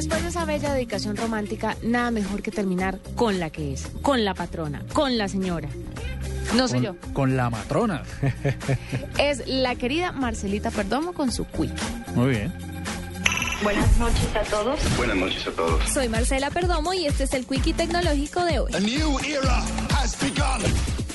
después de esa bella dedicación romántica, nada mejor que terminar con la que es, con la patrona, con la señora. No soy yo. Con, con la matrona. Es la querida Marcelita Perdomo con su quick. Muy bien. Buenas noches a todos. Buenas noches a todos. Soy Marcela Perdomo y este es el Quickie Tecnológico de hoy. A new era has begun.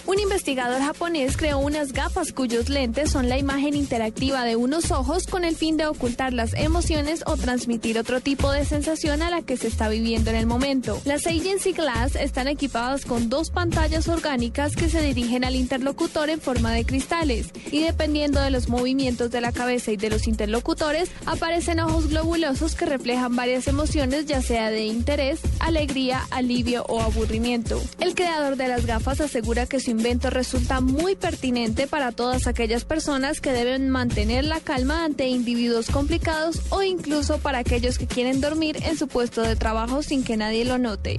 Un investigador japonés creó unas gafas cuyos lentes son la imagen interactiva de unos ojos con el fin de ocultar las emociones o transmitir otro tipo de sensación a la que se está viviendo en el momento. Las Agency Glass están equipadas con dos pantallas orgánicas que se dirigen al interlocutor en forma de cristales y dependiendo de los movimientos de la cabeza y de los interlocutores aparecen ojos globulosos que reflejan varias emociones ya sea de interés, alegría, alivio o aburrimiento. El creador de las gafas asegura que su invento resulta muy pertinente para todas aquellas personas que deben mantener la calma ante individuos complicados o incluso para aquellos que quieren dormir en su puesto de trabajo sin que nadie lo note.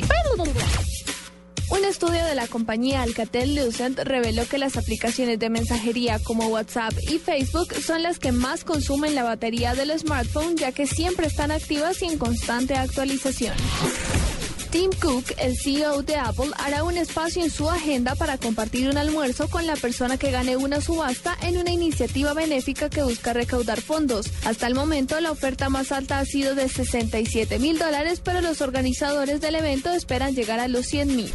Un estudio de la compañía Alcatel-Lucent reveló que las aplicaciones de mensajería como WhatsApp y Facebook son las que más consumen la batería del smartphone ya que siempre están activas y en constante actualización. Tim Cook, el CEO de Apple, hará un espacio en su agenda para compartir un almuerzo con la persona que gane una subasta en una iniciativa benéfica que busca recaudar fondos. Hasta el momento, la oferta más alta ha sido de 67 mil dólares, pero los organizadores del evento esperan llegar a los 100 mil.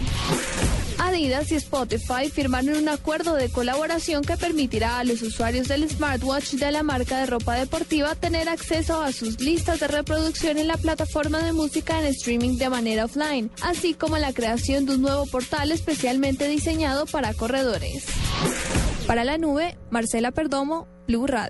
Adidas y Spotify firmaron un acuerdo de colaboración que permitirá a los usuarios del smartwatch de la marca de ropa deportiva tener acceso a sus listas de reproducción en la plataforma de música en streaming de manera offline, así como la creación de un nuevo portal especialmente diseñado para corredores. Para la nube, Marcela Perdomo, Blue Radio.